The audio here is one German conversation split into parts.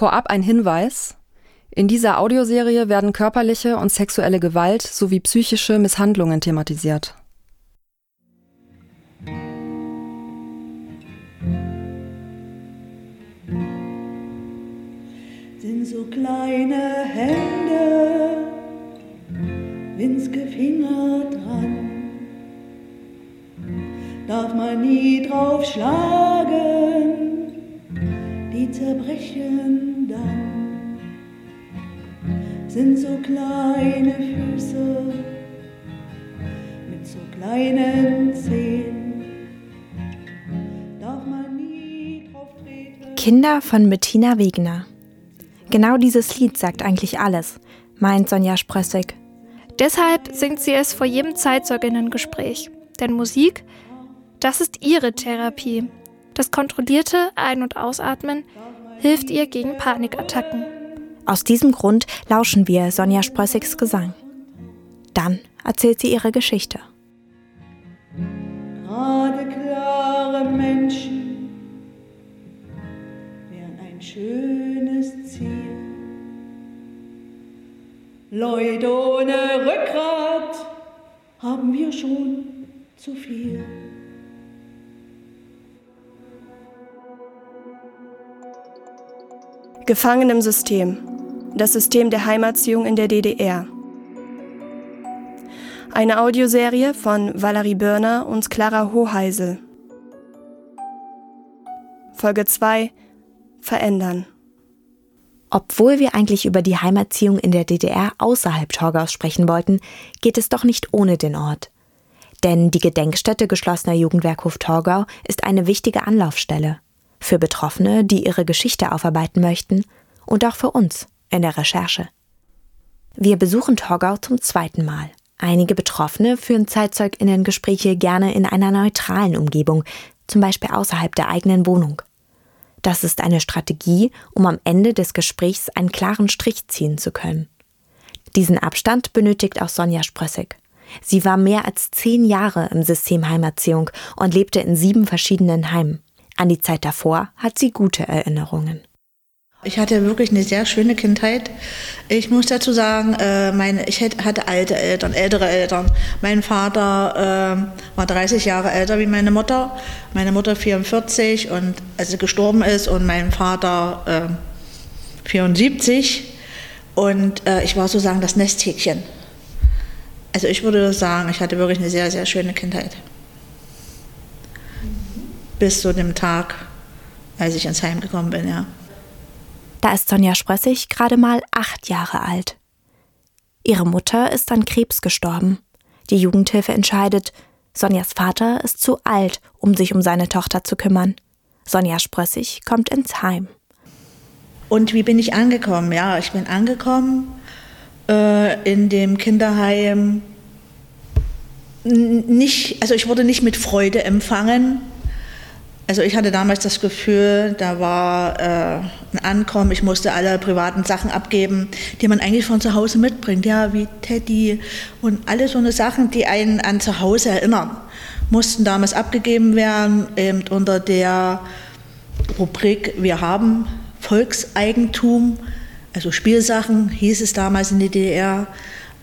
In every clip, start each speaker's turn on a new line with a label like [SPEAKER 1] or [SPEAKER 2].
[SPEAKER 1] Vorab ein Hinweis. In dieser Audioserie werden körperliche und sexuelle Gewalt sowie psychische Misshandlungen thematisiert.
[SPEAKER 2] Sind so kleine Hände, winzige Finger dran, darf man nie drauf schlagen, die zerbrechen dann sind so kleine Füße mit so kleinen Zehen. Darf man nie drauf treten.
[SPEAKER 3] Kinder von Bettina Wegner. Genau dieses Lied sagt eigentlich alles, meint Sonja Sprössig.
[SPEAKER 4] Deshalb singt sie es vor jedem Zeitzeuginnengespräch. Denn Musik, das ist ihre Therapie. Das kontrollierte Ein- und Ausatmen hilft ihr gegen Panikattacken.
[SPEAKER 3] Aus diesem Grund lauschen wir Sonja Sprössigs Gesang. Dann erzählt sie ihre Geschichte.
[SPEAKER 2] Gerade klare Menschen wären ein schönes Ziel. Leute ohne Rückgrat haben wir schon zu viel.
[SPEAKER 5] Gefangen im System. Das System der Heimerziehung in der DDR. Eine Audioserie von Valerie Börner und Clara Hoheisel. Folge 2 Verändern.
[SPEAKER 3] Obwohl wir eigentlich über die Heimerziehung in der DDR außerhalb Torgaus sprechen wollten, geht es doch nicht ohne den Ort. Denn die Gedenkstätte geschlossener Jugendwerkhof Torgau ist eine wichtige Anlaufstelle für Betroffene, die ihre Geschichte aufarbeiten möchten und auch für uns in der Recherche. Wir besuchen Torgau zum zweiten Mal. Einige Betroffene führen Zeitzeuginnengespräche gerne in einer neutralen Umgebung, zum Beispiel außerhalb der eigenen Wohnung. Das ist eine Strategie, um am Ende des Gesprächs einen klaren Strich ziehen zu können. Diesen Abstand benötigt auch Sonja Sprössig. Sie war mehr als zehn Jahre im System Heimerziehung und lebte in sieben verschiedenen Heimen. An die Zeit davor hat sie gute Erinnerungen.
[SPEAKER 6] Ich hatte wirklich eine sehr schöne Kindheit. Ich muss dazu sagen, äh, meine, ich hatte alte Eltern, ältere Eltern. Mein Vater äh, war 30 Jahre älter wie meine Mutter, meine Mutter 44 und als sie gestorben ist und mein Vater äh, 74 und äh, ich war sozusagen das Nesthäkchen. Also ich würde sagen, ich hatte wirklich eine sehr, sehr schöne Kindheit. Bis zu dem Tag, als ich ins Heim gekommen bin, ja.
[SPEAKER 3] Da ist Sonja Sprössig gerade mal acht Jahre alt. Ihre Mutter ist an Krebs gestorben. Die Jugendhilfe entscheidet, Sonjas Vater ist zu alt, um sich um seine Tochter zu kümmern. Sonja Sprössig kommt ins Heim.
[SPEAKER 6] Und wie bin ich angekommen? Ja, ich bin angekommen äh, in dem Kinderheim. Nicht, also ich wurde nicht mit Freude empfangen. Also ich hatte damals das Gefühl, da war äh, ein Ankommen, ich musste alle privaten Sachen abgeben, die man eigentlich von zu Hause mitbringt, ja, wie Teddy und alle so eine Sachen, die einen an zu Hause erinnern, mussten damals abgegeben werden, eben unter der Rubrik Wir haben Volkseigentum, also Spielsachen hieß es damals in der DDR.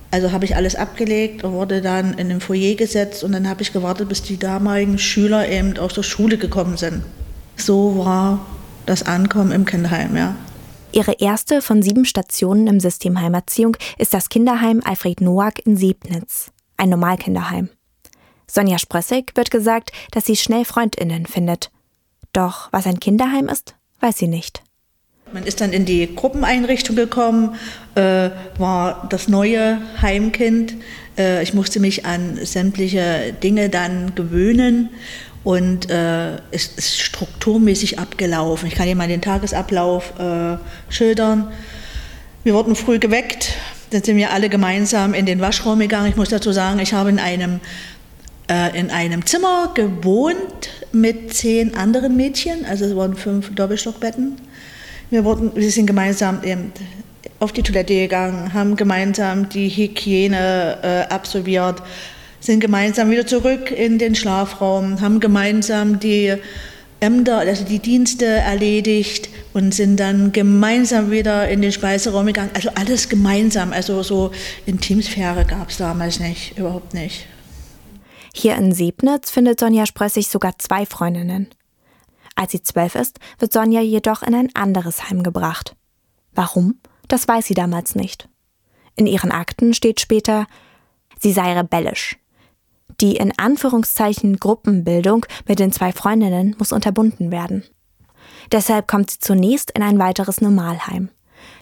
[SPEAKER 6] Also habe ich alles abgelegt und wurde dann in den Foyer gesetzt und dann habe ich gewartet, bis die damaligen Schüler eben aus der Schule gekommen sind. So war das Ankommen im Kinderheim, ja.
[SPEAKER 3] Ihre erste von sieben Stationen im System Heimerziehung ist das Kinderheim Alfred Noack in Sebnitz, ein Normalkinderheim. Sonja Sprössig wird gesagt, dass sie schnell FreundInnen findet. Doch was ein Kinderheim ist, weiß sie nicht.
[SPEAKER 6] Man ist dann in die Gruppeneinrichtung gekommen, äh, war das neue Heimkind. Äh, ich musste mich an sämtliche Dinge dann gewöhnen und äh, es ist strukturmäßig abgelaufen. Ich kann dir mal den Tagesablauf äh, schildern. Wir wurden früh geweckt, dann sind wir alle gemeinsam in den Waschraum gegangen. Ich muss dazu sagen, ich habe in einem, äh, in einem Zimmer gewohnt mit zehn anderen Mädchen, also es waren fünf Doppelstockbetten. Wir, wurden, wir sind gemeinsam eben auf die Toilette gegangen, haben gemeinsam die Hygiene äh, absolviert, sind gemeinsam wieder zurück in den Schlafraum, haben gemeinsam die Ämter, also die Dienste erledigt und sind dann gemeinsam wieder in den Speiseraum gegangen. Also alles gemeinsam. Also so Intimsphäre gab es damals nicht, überhaupt nicht.
[SPEAKER 3] Hier in Sebnitz findet Sonja Sprössig sogar zwei Freundinnen. Als sie zwölf ist, wird Sonja jedoch in ein anderes Heim gebracht. Warum? Das weiß sie damals nicht. In ihren Akten steht später, sie sei rebellisch. Die in Anführungszeichen Gruppenbildung mit den zwei Freundinnen muss unterbunden werden. Deshalb kommt sie zunächst in ein weiteres Normalheim.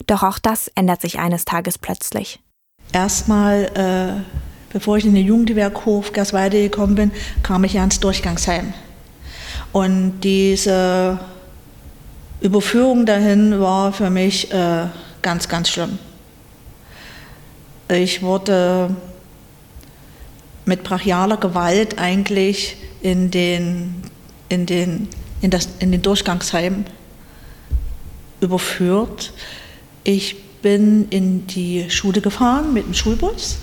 [SPEAKER 3] Doch auch das ändert sich eines Tages plötzlich.
[SPEAKER 6] Erstmal, äh, bevor ich in den Jugendwerkhof Gersweide gekommen bin, kam ich ja ins Durchgangsheim. Und diese Überführung dahin war für mich äh, ganz, ganz schlimm. Ich wurde mit brachialer Gewalt eigentlich in den, in den, in das, in den Durchgangsheim überführt. Ich bin in die Schule gefahren mit dem Schulbus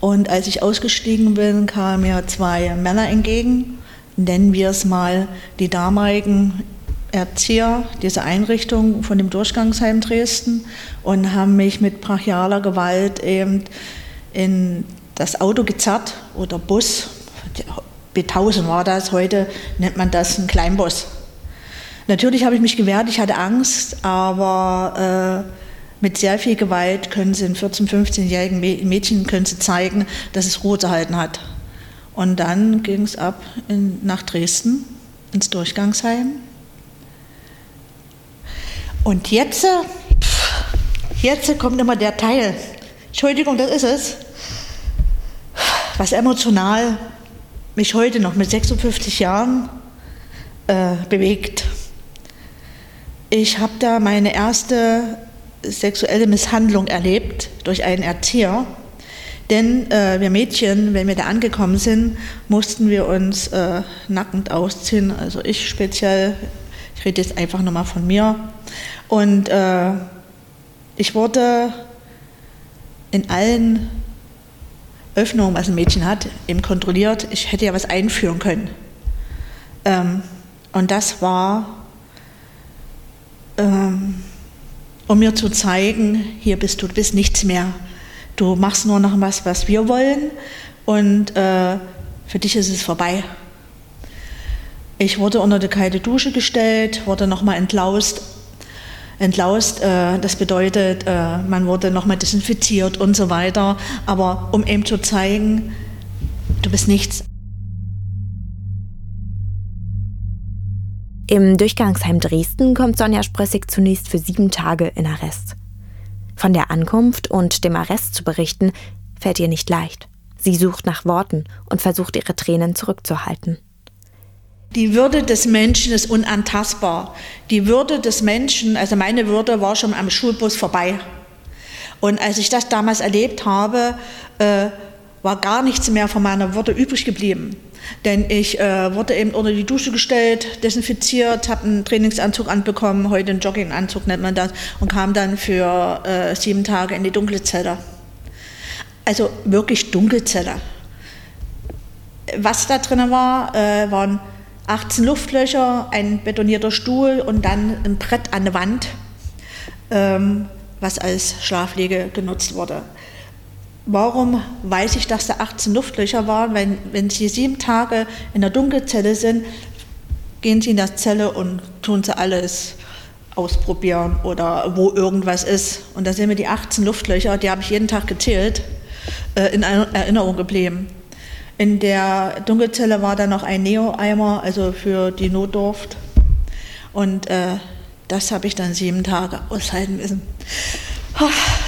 [SPEAKER 6] und als ich ausgestiegen bin, kamen mir zwei Männer entgegen, nennen wir es mal die damaligen Erzieher dieser Einrichtung von dem Durchgangsheim Dresden und haben mich mit brachialer Gewalt eben in das Auto gezerrt oder Bus. B1000 war das, heute nennt man das ein Kleinbus. Natürlich habe ich mich gewehrt, ich hatte Angst, aber äh, mit sehr viel Gewalt können sie in 14-, 15-jährigen Mädchen können sie zeigen, dass es Ruhe zu halten hat. Und dann ging es ab in, nach Dresden ins Durchgangsheim. Und jetzt, jetzt kommt immer der Teil. Entschuldigung, das ist es was emotional mich heute noch mit 56 Jahren äh, bewegt. Ich habe da meine erste sexuelle Misshandlung erlebt durch einen Erzieher. Denn äh, wir Mädchen, wenn wir da angekommen sind, mussten wir uns äh, nackend ausziehen. Also ich speziell, ich rede jetzt einfach nochmal von mir. Und äh, ich wurde in allen Öffnung, was ein Mädchen hat, eben kontrolliert. Ich hätte ja was einführen können. Ähm, und das war, ähm, um mir zu zeigen, hier bist du, du bist nichts mehr. Du machst nur noch was, was wir wollen und äh, für dich ist es vorbei. Ich wurde unter die kalte Dusche gestellt, wurde nochmal entlaust entlaust. Äh, das bedeutet, äh, man wurde nochmal desinfiziert und so weiter. Aber um eben zu zeigen, du bist nichts.
[SPEAKER 3] Im Durchgangsheim Dresden kommt Sonja Sprössig zunächst für sieben Tage in Arrest. Von der Ankunft und dem Arrest zu berichten, fällt ihr nicht leicht. Sie sucht nach Worten und versucht ihre Tränen zurückzuhalten.
[SPEAKER 6] Die Würde des Menschen ist unantastbar. Die Würde des Menschen, also meine Würde war schon am Schulbus vorbei. Und als ich das damals erlebt habe, äh, war gar nichts mehr von meiner Würde übrig geblieben. Denn ich äh, wurde eben unter die Dusche gestellt, desinfiziert, habe einen Trainingsanzug anbekommen, heute einen Jogginganzug nennt man das, und kam dann für äh, sieben Tage in die dunkle Zelle. Also wirklich Dunkelzelle. Was da drin war, äh, waren 18 Luftlöcher, ein betonierter Stuhl und dann ein Brett an der Wand, ähm, was als Schlafliege genutzt wurde. Warum weiß ich, dass da 18 Luftlöcher waren? Wenn, wenn Sie sieben Tage in der Dunkelzelle sind, gehen Sie in die Zelle und tun Sie alles ausprobieren oder wo irgendwas ist. Und da sind mir die 18 Luftlöcher, die habe ich jeden Tag gezählt, äh, in Erinnerung geblieben. In der Dunkelzelle war da noch ein Neo-Eimer, also für die Notdurft. Und äh, das habe ich dann sieben Tage aushalten müssen.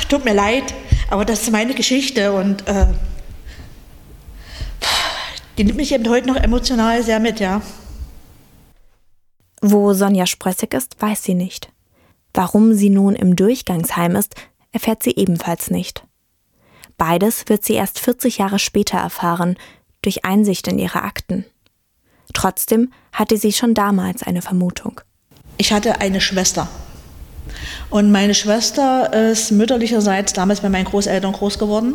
[SPEAKER 6] Tut mir leid, aber das ist meine Geschichte und äh, die nimmt mich eben heute noch emotional sehr mit, ja.
[SPEAKER 3] Wo Sonja Sprössig ist, weiß sie nicht. Warum sie nun im Durchgangsheim ist, erfährt sie ebenfalls nicht. Beides wird sie erst 40 Jahre später erfahren, durch Einsicht in ihre Akten. Trotzdem hatte sie schon damals eine Vermutung.
[SPEAKER 6] Ich hatte eine Schwester. Und meine Schwester ist mütterlicherseits damals bei meinen Großeltern groß geworden.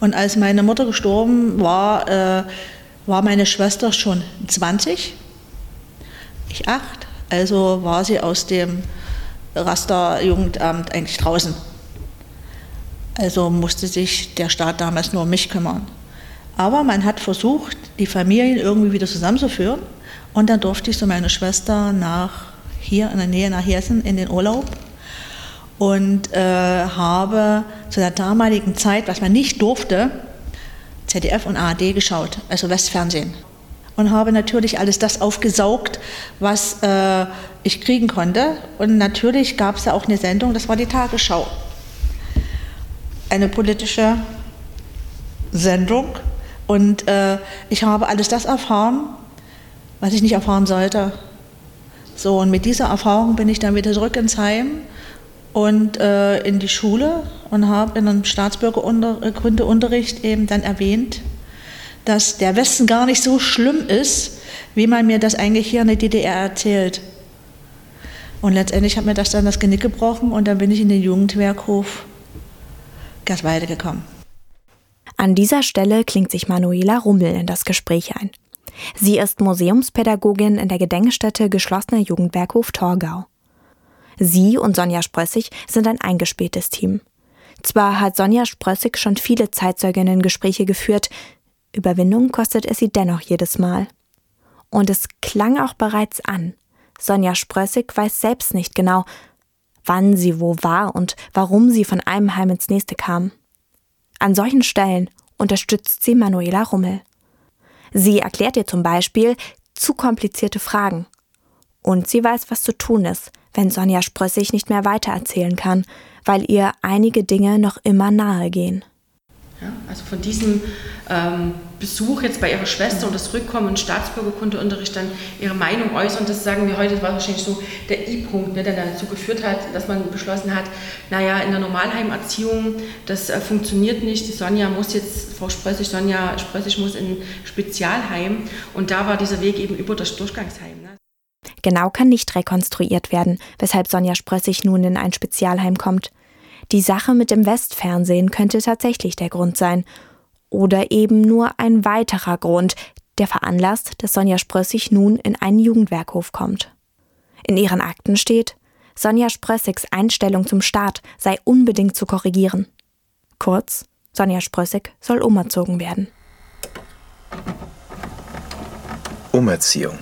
[SPEAKER 6] Und als meine Mutter gestorben war, äh, war meine Schwester schon 20, ich acht. Also war sie aus dem Raster-Jugendamt eigentlich draußen. Also musste sich der Staat damals nur um mich kümmern. Aber man hat versucht, die Familien irgendwie wieder zusammenzuführen. Und dann durfte ich so meine Schwester nach hier in der Nähe nach Hessen in den Urlaub und äh, habe zu der damaligen Zeit, was man nicht durfte, ZDF und ARD geschaut, also Westfernsehen. Und habe natürlich alles das aufgesaugt, was äh, ich kriegen konnte. Und natürlich gab es ja auch eine Sendung, das war die Tagesschau. Eine politische Sendung. Und äh, ich habe alles das erfahren, was ich nicht erfahren sollte. So, und mit dieser Erfahrung bin ich dann wieder zurück ins Heim und äh, in die Schule und habe in einem Staatsbürgerkundeunterricht eben dann erwähnt, dass der Westen gar nicht so schlimm ist, wie man mir das eigentlich hier in der DDR erzählt. Und letztendlich hat mir das dann das Genick gebrochen und dann bin ich in den Jugendwerkhof Gerswalde gekommen.
[SPEAKER 3] An dieser Stelle klingt sich Manuela Rummel in das Gespräch ein. Sie ist Museumspädagogin in der Gedenkstätte Geschlossener Jugendwerkhof Torgau. Sie und Sonja Sprössig sind ein eingespieltes Team. Zwar hat Sonja Sprössig schon viele Zeitzeuginnen-Gespräche geführt, Überwindung kostet es sie dennoch jedes Mal. Und es klang auch bereits an. Sonja Sprössig weiß selbst nicht genau, wann sie wo war und warum sie von einem Heim ins nächste kam. An solchen Stellen unterstützt sie Manuela Rummel. Sie erklärt ihr zum Beispiel zu komplizierte Fragen. Und sie weiß, was zu tun ist, wenn Sonja Sprössig nicht mehr weitererzählen kann, weil ihr einige Dinge noch immer nahe gehen.
[SPEAKER 7] Ja, also von diesem ähm, Besuch jetzt bei ihrer Schwester und das Rückkommen und Staatsbürgerkundeunterricht dann ihre Meinung äußern, das sagen wir heute, war wahrscheinlich so der I-Punkt, ne, der dazu geführt hat, dass man beschlossen hat, naja, in der Normalheimerziehung, das äh, funktioniert nicht, die Sonja muss jetzt, Frau Sprössig, Sonja Sprössig muss in Spezialheim und da war dieser Weg eben über das Durchgangsheim. Ne.
[SPEAKER 3] Genau kann nicht rekonstruiert werden, weshalb Sonja Sprössig nun in ein Spezialheim kommt. Die Sache mit dem Westfernsehen könnte tatsächlich der Grund sein. Oder eben nur ein weiterer Grund, der veranlasst, dass Sonja Sprössig nun in einen Jugendwerkhof kommt. In ihren Akten steht, Sonja Sprössigs Einstellung zum Staat sei unbedingt zu korrigieren. Kurz, Sonja Sprössig soll umerzogen werden.
[SPEAKER 8] Umerziehung.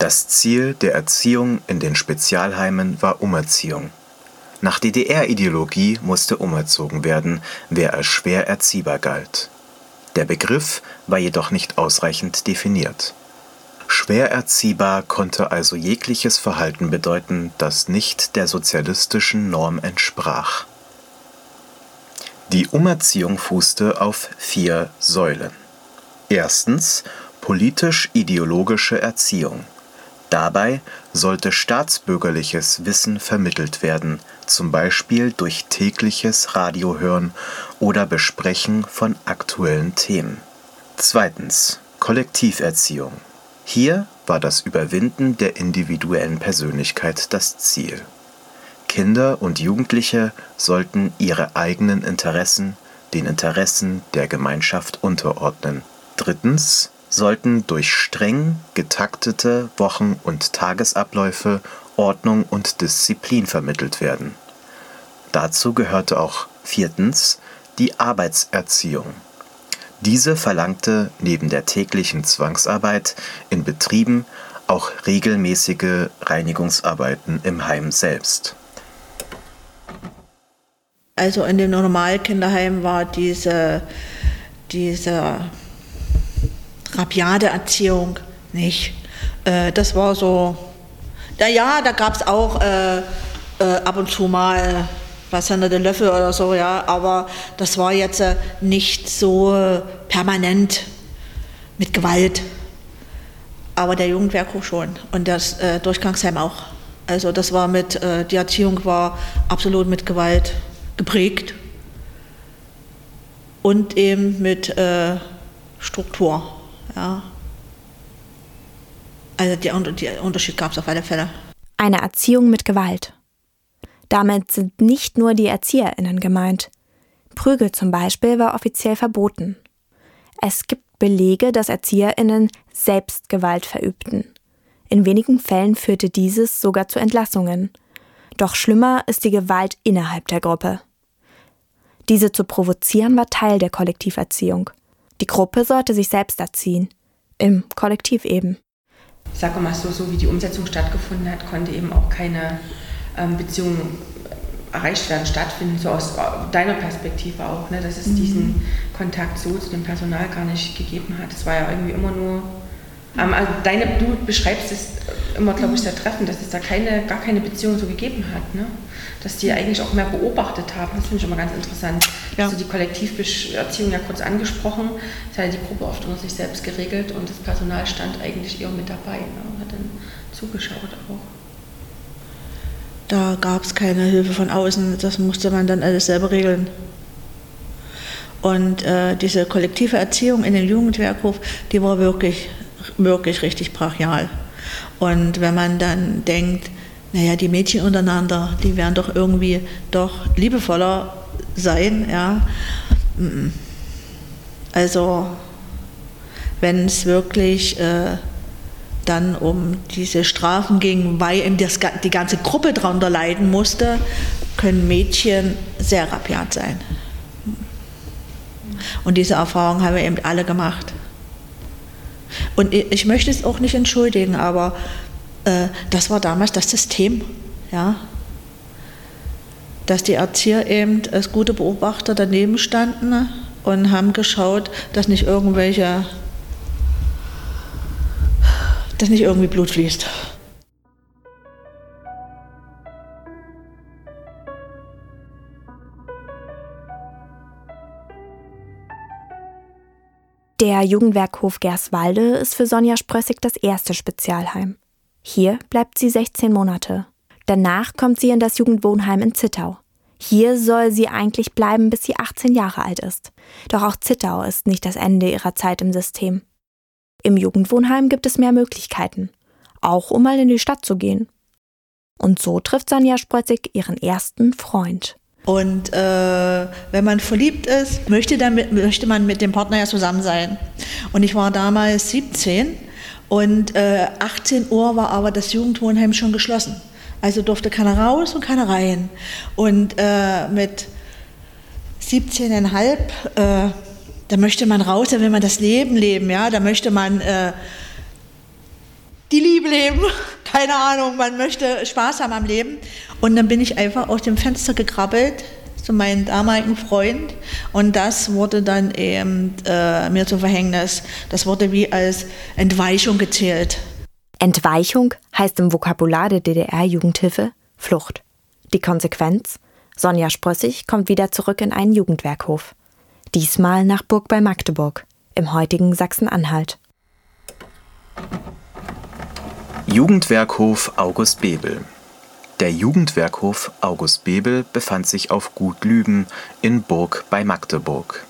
[SPEAKER 8] Das Ziel der Erziehung in den Spezialheimen war Umerziehung. Nach DDR-Ideologie musste umerzogen werden, wer als schwer erziehbar galt. Der Begriff war jedoch nicht ausreichend definiert. Schwer erziehbar konnte also jegliches Verhalten bedeuten, das nicht der sozialistischen Norm entsprach. Die Umerziehung fußte auf vier Säulen. Erstens politisch-ideologische Erziehung Dabei sollte staatsbürgerliches Wissen vermittelt werden, zum Beispiel durch tägliches Radiohören oder Besprechen von aktuellen Themen. Zweitens Kollektiverziehung. Hier war das Überwinden der individuellen Persönlichkeit das Ziel. Kinder und Jugendliche sollten ihre eigenen Interessen den Interessen der Gemeinschaft unterordnen. Drittens sollten durch streng getaktete Wochen und Tagesabläufe Ordnung und Disziplin vermittelt werden. Dazu gehörte auch viertens die Arbeitserziehung. Diese verlangte neben der täglichen Zwangsarbeit in Betrieben auch regelmäßige Reinigungsarbeiten im Heim selbst.
[SPEAKER 6] Also in dem Normalkinderheim war diese, diese rabiate Erziehung nicht. Äh, das war so, naja, da gab es auch äh, äh, ab und zu mal was hinter den Löffel oder so, ja, aber das war jetzt äh, nicht so permanent mit Gewalt. Aber der Jugendwerkhof schon und das äh, Durchgangsheim auch. Also das war mit, äh, die Erziehung war absolut mit Gewalt geprägt und eben mit Struktur. Ja. Also der, Unterschied gab es auf alle Fälle.
[SPEAKER 3] Eine Erziehung mit Gewalt. Damit sind nicht nur die ErzieherInnen gemeint. Prügel zum Beispiel war offiziell verboten. Es gibt Belege, dass ErzieherInnen selbst Gewalt verübten. In wenigen Fällen führte dieses sogar zu Entlassungen. Doch schlimmer ist die Gewalt innerhalb der Gruppe. Diese zu provozieren war Teil der Kollektiverziehung. Die Gruppe sollte sich selbst erziehen. Im Kollektiv eben.
[SPEAKER 7] Ich sage mal so, so wie die Umsetzung stattgefunden hat, konnte eben auch keine ähm, Beziehung erreicht werden, stattfinden, so aus deiner Perspektive auch, ne, dass es mhm. diesen Kontakt so zu dem Personal gar nicht gegeben hat. Es war ja irgendwie immer nur ähm, also deine, du beschreibst es immer, glaube ich, sehr treffend, dass es da keine, gar keine Beziehung so gegeben hat. Ne? Dass die eigentlich auch mehr beobachtet haben. Das finde ich immer ganz interessant. Ja. Also die Kollektiverziehung ja kurz angesprochen, das hat die Gruppe oft unter sich selbst geregelt und das Personal stand eigentlich eher mit dabei ne? und hat dann zugeschaut auch.
[SPEAKER 6] Da gab es keine Hilfe von außen, das musste man dann alles selber regeln. Und äh, diese kollektive Erziehung in dem Jugendwerkhof, die war wirklich wirklich richtig brachial. Und wenn man dann denkt, naja, die Mädchen untereinander, die werden doch irgendwie doch liebevoller sein, ja. Also, wenn es wirklich äh, dann um diese Strafen ging, weil eben das, die ganze Gruppe darunter leiden musste, können Mädchen sehr rabiat sein. Und diese Erfahrung haben wir eben alle gemacht. Und ich möchte es auch nicht entschuldigen, aber das war damals das System, ja. Dass die Erzieher eben als gute Beobachter daneben standen und haben geschaut, dass nicht irgendwelche, dass nicht irgendwie Blut fließt.
[SPEAKER 3] Der Jugendwerkhof Gerswalde ist für Sonja Sprössig das erste Spezialheim. Hier bleibt sie 16 Monate. Danach kommt sie in das Jugendwohnheim in Zittau. Hier soll sie eigentlich bleiben, bis sie 18 Jahre alt ist. Doch auch Zittau ist nicht das Ende ihrer Zeit im System. Im Jugendwohnheim gibt es mehr Möglichkeiten, auch um mal in die Stadt zu gehen. Und so trifft Sonja Sprötzig ihren ersten Freund.
[SPEAKER 6] Und äh, wenn man verliebt ist, möchte, dann mit, möchte man mit dem Partner ja zusammen sein. Und ich war damals 17 und äh, 18 Uhr war aber das Jugendwohnheim schon geschlossen. Also durfte keiner raus und keiner rein. Und äh, mit 17,5, äh, da möchte man raus, da will man das Leben leben, ja, da möchte man äh, die Liebe leben. Keine Ahnung, man möchte Spaß haben am Leben. Und dann bin ich einfach aus dem Fenster gekrabbelt zu meinem damaligen Freund und das wurde dann eben äh, mir zum Verhängnis. Das wurde wie als Entweichung gezählt.
[SPEAKER 3] Entweichung heißt im Vokabular der DDR-Jugendhilfe Flucht. Die Konsequenz? Sonja Sprössig kommt wieder zurück in einen Jugendwerkhof. Diesmal nach Burg bei Magdeburg, im heutigen Sachsen-Anhalt.
[SPEAKER 8] Jugendwerkhof August Bebel Der Jugendwerkhof August Bebel befand sich auf Gut Lüben in Burg bei Magdeburg.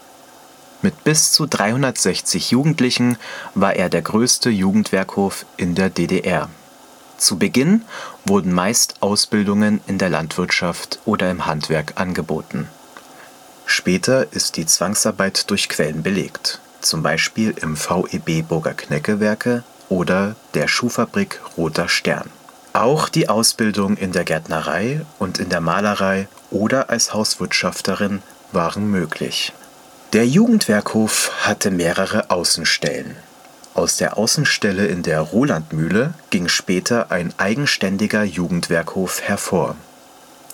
[SPEAKER 8] Mit bis zu 360 Jugendlichen war er der größte Jugendwerkhof in der DDR. Zu Beginn wurden meist Ausbildungen in der Landwirtschaft oder im Handwerk angeboten. Später ist die Zwangsarbeit durch Quellen belegt, zum Beispiel im VEB Burger Kneckewerke oder der Schuhfabrik Roter Stern. Auch die Ausbildung in der Gärtnerei und in der Malerei oder als Hauswirtschafterin waren möglich. Der Jugendwerkhof hatte mehrere Außenstellen. Aus der Außenstelle in der Rolandmühle ging später ein eigenständiger Jugendwerkhof hervor.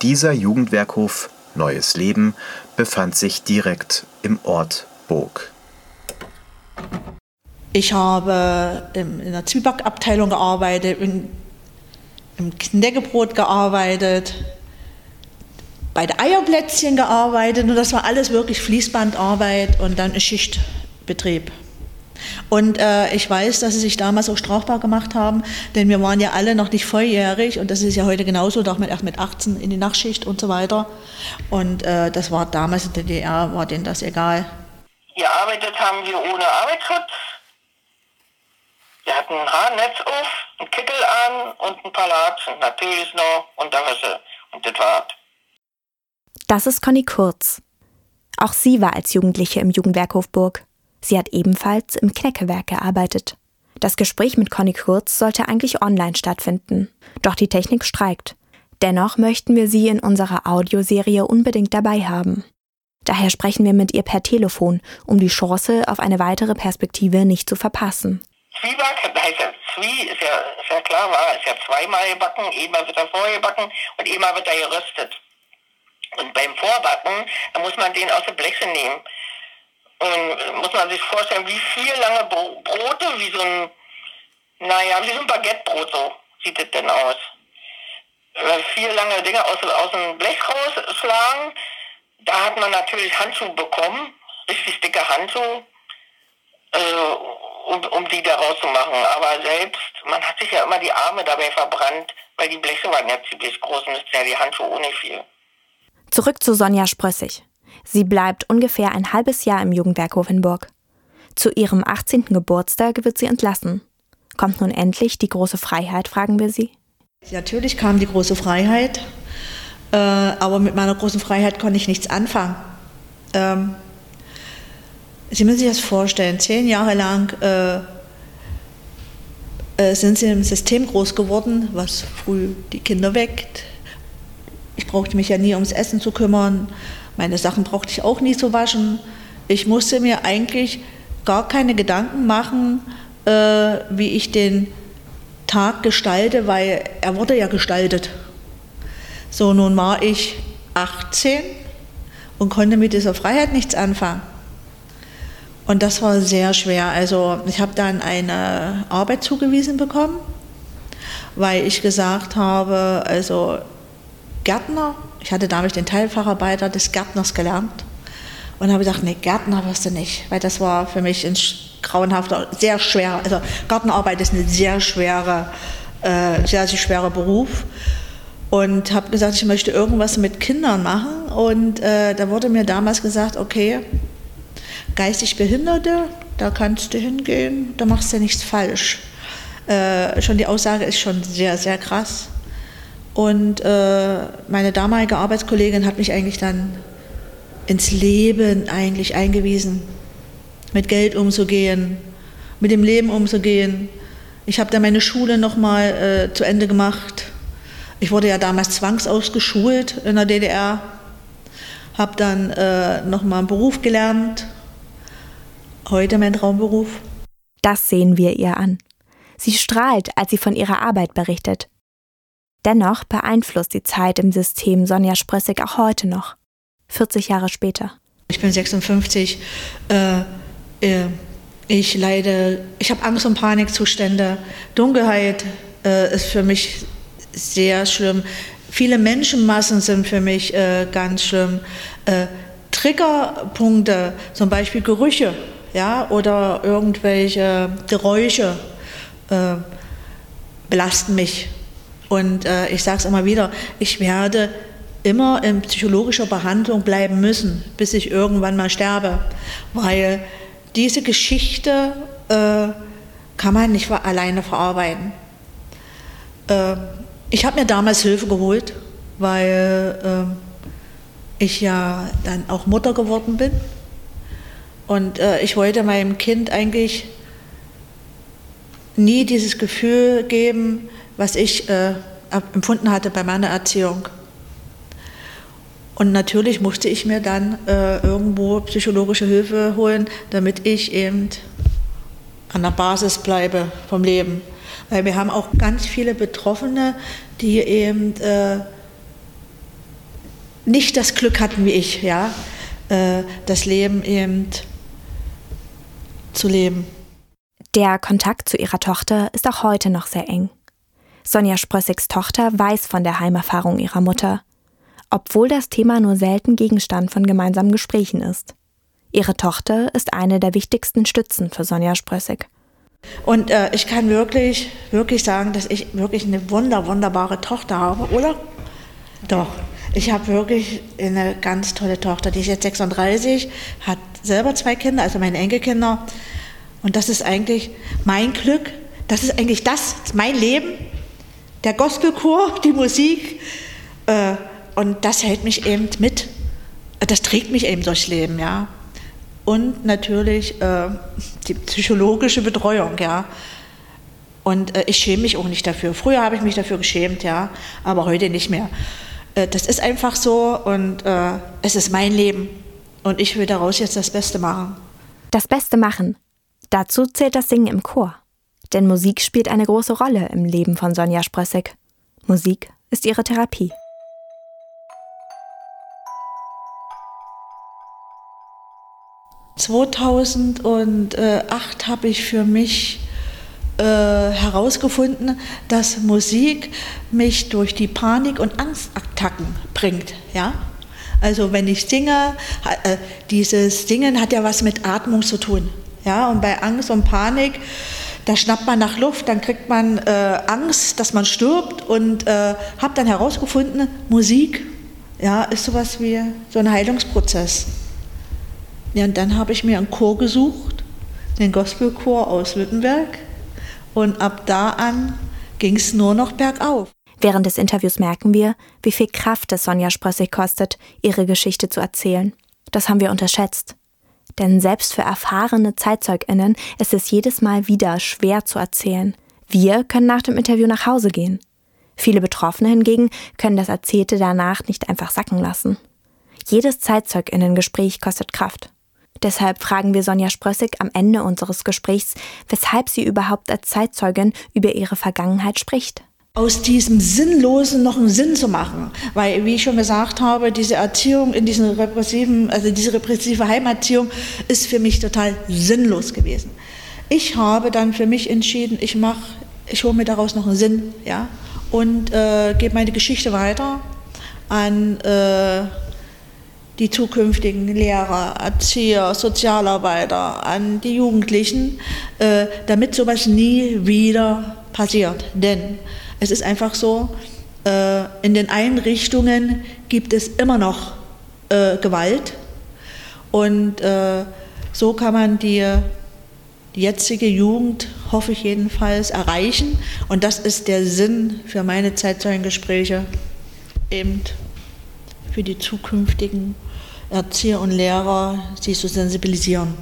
[SPEAKER 8] Dieser Jugendwerkhof Neues Leben befand sich direkt im Ort Burg.
[SPEAKER 6] Ich habe in der Zwiebackabteilung gearbeitet, im Knäckebrot gearbeitet, bei der Eierplätzchen gearbeitet und das war alles wirklich Fließbandarbeit und dann Schichtbetrieb. Und äh, ich weiß, dass sie sich damals auch strafbar gemacht haben, denn wir waren ja alle noch nicht volljährig und das ist ja heute genauso, doch mit, erst mit 18 in die Nachtschicht und so weiter. Und äh, das war damals in der DDR, war denen das egal.
[SPEAKER 9] Gearbeitet haben wir ohne Arbeitsschutz wir hatten ein Haarnetz auf, einen Kittel an und ein paar Latschen, natürlich noch Unterwäsche. Und das war's.
[SPEAKER 3] Das ist Conny Kurz. Auch sie war als Jugendliche im Jugendwerkhof Burg. Sie hat ebenfalls im Kneckewerk gearbeitet. Das Gespräch mit Conny Kurz sollte eigentlich online stattfinden. Doch die Technik streikt. Dennoch möchten wir sie in unserer Audioserie unbedingt dabei haben. Daher sprechen wir mit ihr per Telefon, um die Chance auf eine weitere Perspektive nicht zu verpassen.
[SPEAKER 9] Zwieback heißt ja Zwie, ist ja, ist ja klar, war, ist ja zweimal gebacken, einmal wird er vorgebacken und einmal wird er geröstet. Und beim Vorbacken, da muss man den aus der Bleche nehmen. Und muss man sich vorstellen, wie viel lange Brote, wie so ein, naja, wie so ein Baguettebrot so sieht es denn aus. Vier lange Dinge aus, aus dem Blech rausschlagen. Da hat man natürlich Handschuhe bekommen, richtig dicke Handschuhe, äh, um, um die da rauszumachen. Aber selbst, man hat sich ja immer die Arme dabei verbrannt, weil die Bleche waren ja ziemlich groß und es ja die Handschuhe ohne viel.
[SPEAKER 3] Zurück zu Sonja Sprössig. Sie bleibt ungefähr ein halbes Jahr im Jugendwerk Hovenburg. Zu ihrem 18. Geburtstag wird sie entlassen. Kommt nun endlich die große Freiheit, fragen wir sie.
[SPEAKER 6] Natürlich kam die große Freiheit, äh, aber mit meiner großen Freiheit konnte ich nichts anfangen. Sie müssen sich das vorstellen, zehn Jahre lang äh, äh, sind sie im System groß geworden, was früh die Kinder weckt. Ich brauchte mich ja nie ums Essen zu kümmern. Meine Sachen brauchte ich auch nie zu waschen. Ich musste mir eigentlich gar keine Gedanken machen, äh, wie ich den Tag gestalte, weil er wurde ja gestaltet. So, nun war ich 18 und konnte mit dieser Freiheit nichts anfangen. Und das war sehr schwer. Also ich habe dann eine Arbeit zugewiesen bekommen, weil ich gesagt habe, also Gärtner, ich hatte damals den Teilfacharbeiter des Gärtners gelernt. Und habe gesagt, nee, Gärtner wirst du nicht, weil das war für mich ein grauenhafter, sehr schwerer, also Gartenarbeit ist ein sehr schwerer, äh, sehr, sehr schwerer Beruf. Und habe gesagt, ich möchte irgendwas mit Kindern machen. Und äh, da wurde mir damals gesagt, okay, geistig Behinderte, da kannst du hingehen, da machst du nichts falsch. Äh, schon die Aussage ist schon sehr, sehr krass. Und äh, meine damalige Arbeitskollegin hat mich eigentlich dann ins Leben eigentlich eingewiesen, mit Geld umzugehen, mit dem Leben umzugehen. Ich habe dann meine Schule nochmal äh, zu Ende gemacht. Ich wurde ja damals zwangsausgeschult in der DDR, habe dann äh, nochmal einen Beruf gelernt, heute mein Traumberuf.
[SPEAKER 3] Das sehen wir ihr an. Sie strahlt, als sie von ihrer Arbeit berichtet. Dennoch beeinflusst die Zeit im System Sonja Sprössig auch heute noch, 40 Jahre später.
[SPEAKER 6] Ich bin 56. Äh, äh, ich leide, ich habe Angst- und Panikzustände. Dunkelheit äh, ist für mich sehr schlimm. Viele Menschenmassen sind für mich äh, ganz schlimm. Äh, Triggerpunkte, zum Beispiel Gerüche ja, oder irgendwelche Geräusche, äh, belasten mich. Und äh, ich sage es immer wieder, ich werde immer in psychologischer Behandlung bleiben müssen, bis ich irgendwann mal sterbe, weil diese Geschichte äh, kann man nicht alleine verarbeiten. Äh, ich habe mir damals Hilfe geholt, weil äh, ich ja dann auch Mutter geworden bin und äh, ich wollte meinem Kind eigentlich nie dieses Gefühl geben, was ich äh, empfunden hatte bei meiner Erziehung. Und natürlich musste ich mir dann äh, irgendwo psychologische Hilfe holen, damit ich eben an der Basis bleibe vom Leben. Weil wir haben auch ganz viele Betroffene, die eben äh, nicht das Glück hatten wie ich, ja, äh, das Leben eben zu leben.
[SPEAKER 3] Der Kontakt zu ihrer Tochter ist auch heute noch sehr eng. Sonja Sprössigs Tochter weiß von der Heimerfahrung ihrer Mutter, obwohl das Thema nur selten Gegenstand von gemeinsamen Gesprächen ist. Ihre Tochter ist eine der wichtigsten Stützen für Sonja Sprössig.
[SPEAKER 6] Und äh, ich kann wirklich, wirklich sagen, dass ich wirklich eine wunder, wunderbare Tochter habe, oder? Doch. Ich habe wirklich eine ganz tolle Tochter. Die ist jetzt 36, hat selber zwei Kinder, also meine Enkelkinder. Und das ist eigentlich mein Glück. Das ist eigentlich das, mein Leben der Gospelchor, die Musik. Äh, und das hält mich eben mit. Das trägt mich eben durchs Leben, ja. Und natürlich äh, die psychologische Betreuung, ja. Und äh, ich schäme mich auch nicht dafür. Früher habe ich mich dafür geschämt, ja, aber heute nicht mehr. Äh, das ist einfach so und äh, es ist mein Leben. Und ich will daraus jetzt das Beste machen.
[SPEAKER 3] Das Beste machen. Dazu zählt das Singen im Chor. Denn Musik spielt eine große Rolle im Leben von Sonja Sprössig. Musik ist ihre Therapie.
[SPEAKER 6] ...2008 habe ich für mich äh, herausgefunden, dass Musik mich durch die Panik- und Angstattacken bringt. Ja? Also wenn ich singe, äh, dieses Singen hat ja was mit Atmung zu tun. Ja? Und bei Angst und Panik, da schnappt man nach Luft, dann kriegt man äh, Angst, dass man stirbt und äh, habe dann herausgefunden, Musik ja, ist sowas wie so ein Heilungsprozess. Ja, und dann habe ich mir einen Chor gesucht, den Gospelchor aus Württemberg und ab da an ging es nur noch bergauf.
[SPEAKER 3] Während des Interviews merken wir, wie viel Kraft es Sonja Sprössig kostet, ihre Geschichte zu erzählen. Das haben wir unterschätzt. Denn selbst für erfahrene ZeitzeugInnen ist es jedes Mal wieder schwer zu erzählen. Wir können nach dem Interview nach Hause gehen. Viele Betroffene hingegen können das Erzählte danach nicht einfach sacken lassen. Jedes ZeitzeugInnen-Gespräch kostet Kraft. Deshalb fragen wir Sonja Sprössig am Ende unseres Gesprächs, weshalb sie überhaupt als Zeitzeugin über ihre Vergangenheit spricht.
[SPEAKER 6] Aus diesem Sinnlosen noch einen Sinn zu machen. Weil, wie ich schon gesagt habe, diese Erziehung in diesen repressiven, also diese repressive Heimerziehung ist für mich total sinnlos gewesen. Ich habe dann für mich entschieden, ich mache, ich hole mir daraus noch einen Sinn, ja, und äh, gebe meine Geschichte weiter an äh, die zukünftigen Lehrer, Erzieher, Sozialarbeiter, an die Jugendlichen, äh, damit sowas nie wieder passiert. Denn es ist einfach so, äh, in den Einrichtungen gibt es immer noch äh, Gewalt und so kann man die, die jetzige Jugend, hoffe ich jedenfalls, erreichen und das ist der Sinn für meine Zeitzeugengespräche, eben für die zukünftigen Erzieher und Lehrer, sie zu sensibilisieren.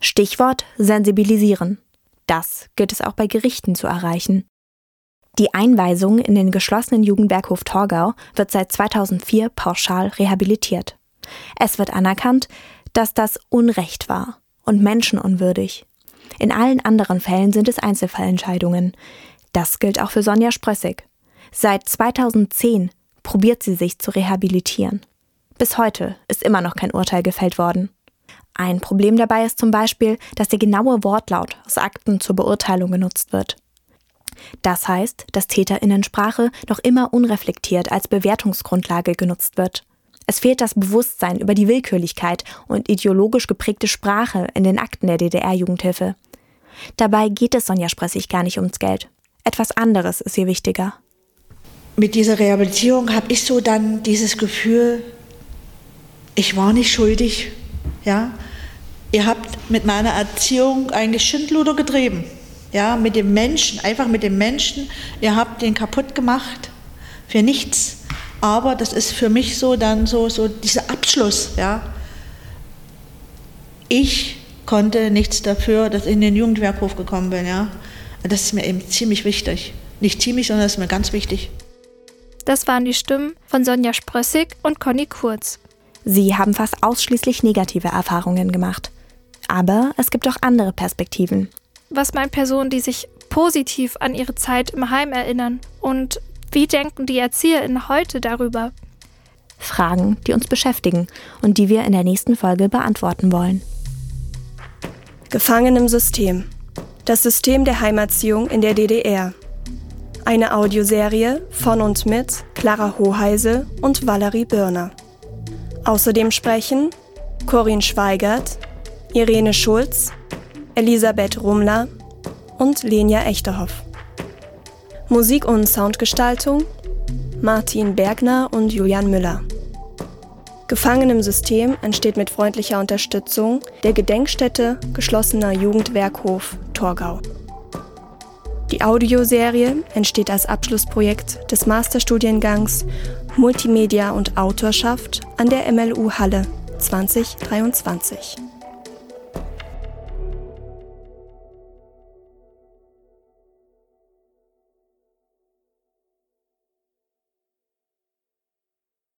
[SPEAKER 3] Stichwort sensibilisieren. Das gilt es auch bei Gerichten zu erreichen. Die Einweisung in den geschlossenen Jugendberghof Torgau wird seit 2004 pauschal rehabilitiert. Es wird anerkannt, dass das Unrecht war und menschenunwürdig. In allen anderen Fällen sind es Einzelfallentscheidungen. Das gilt auch für Sonja Sprössig. Seit 2010 probiert sie sich zu rehabilitieren. Bis heute ist immer noch kein Urteil gefällt worden. Ein Problem dabei ist zum Beispiel, dass der genaue Wortlaut aus Akten zur Beurteilung genutzt wird. Das heißt, dass Täterinnensprache noch immer unreflektiert als Bewertungsgrundlage genutzt wird. Es fehlt das Bewusstsein über die Willkürlichkeit und ideologisch geprägte Sprache in den Akten der DDR-Jugendhilfe. Dabei geht es Sonja Spressig gar nicht ums Geld. Etwas anderes ist ihr wichtiger.
[SPEAKER 6] Mit dieser Rehabilitierung habe ich so dann dieses Gefühl, ich war nicht schuldig. Ja? Ihr habt mit meiner Erziehung eigentlich Schindluder getrieben. Ja, mit dem Menschen, einfach mit dem Menschen. Ihr habt den kaputt gemacht für nichts. Aber das ist für mich so dann so, so dieser Abschluss. Ja? Ich konnte nichts dafür, dass ich in den Jugendwerkhof gekommen bin. Ja? Das ist mir eben ziemlich wichtig. Nicht ziemlich, sondern das ist mir ganz wichtig.
[SPEAKER 4] Das waren die Stimmen von Sonja Sprössig und Conny Kurz.
[SPEAKER 3] Sie haben fast ausschließlich negative Erfahrungen gemacht. Aber es gibt auch andere Perspektiven.
[SPEAKER 4] Was meinen Personen, die sich positiv an ihre Zeit im Heim erinnern? Und wie denken die ErzieherInnen heute darüber?
[SPEAKER 3] Fragen, die uns beschäftigen und die wir in der nächsten Folge beantworten wollen.
[SPEAKER 5] Gefangen im System. Das System der Heimerziehung in der DDR. Eine Audioserie von und mit Clara Hoheise und Valerie Birner. Außerdem sprechen Corinne Schweigert, Irene Schulz, Elisabeth Rumler und Lenia Echterhoff. Musik und Soundgestaltung Martin Bergner und Julian Müller. Gefangen im System entsteht mit freundlicher Unterstützung der Gedenkstätte geschlossener Jugendwerkhof Torgau. Die Audioserie entsteht als Abschlussprojekt des Masterstudiengangs Multimedia und Autorschaft an der MLU Halle 2023.